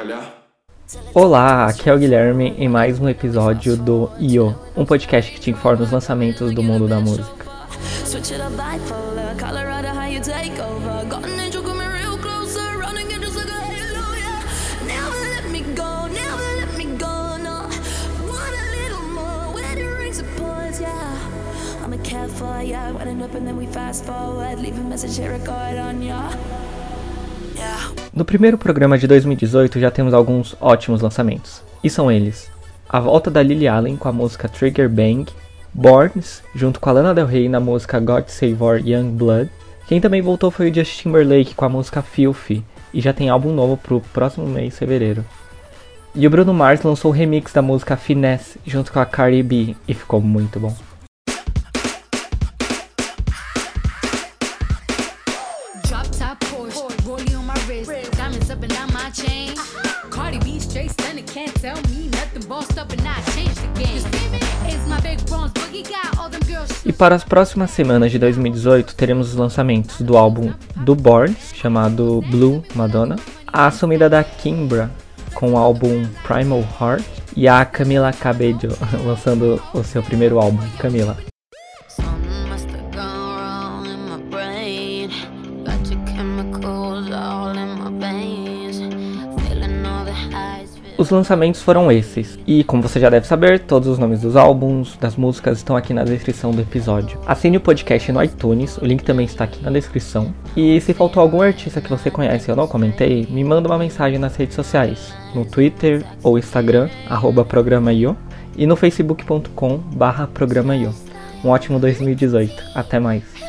falhar? Olá, aqui é o Guilherme em mais um episódio do IO, um podcast que te informa os lançamentos do mundo da música. Yeah. Up and then we fast forward. Leave a message here, record on ya. No primeiro programa de 2018 já temos alguns ótimos lançamentos, e são eles: a volta da Lily Allen com a música Trigger Bang, Borns, junto com a Lana Del Rey na música God Save Our Young Blood. Quem também voltou foi o Justin Timberlake com a música Filthy, e já tem álbum novo pro próximo mês, fevereiro. E o Bruno Mars lançou o remix da música Finesse junto com a Cardi B, e ficou muito bom. E para as próximas semanas de 2018 teremos os lançamentos do álbum do Born, chamado Blue Madonna, a assumida da Kimbra com o álbum Primal Heart e a Camila Cabello lançando o seu primeiro álbum, Camila. Os lançamentos foram esses, e como você já deve saber, todos os nomes dos álbuns, das músicas estão aqui na descrição do episódio. Assine o podcast no iTunes, o link também está aqui na descrição. E se faltou algum artista que você conhece e eu não comentei, me manda uma mensagem nas redes sociais, no Twitter ou Instagram, arroba programaio, e no facebook.com barra programaio. Um ótimo 2018, até mais.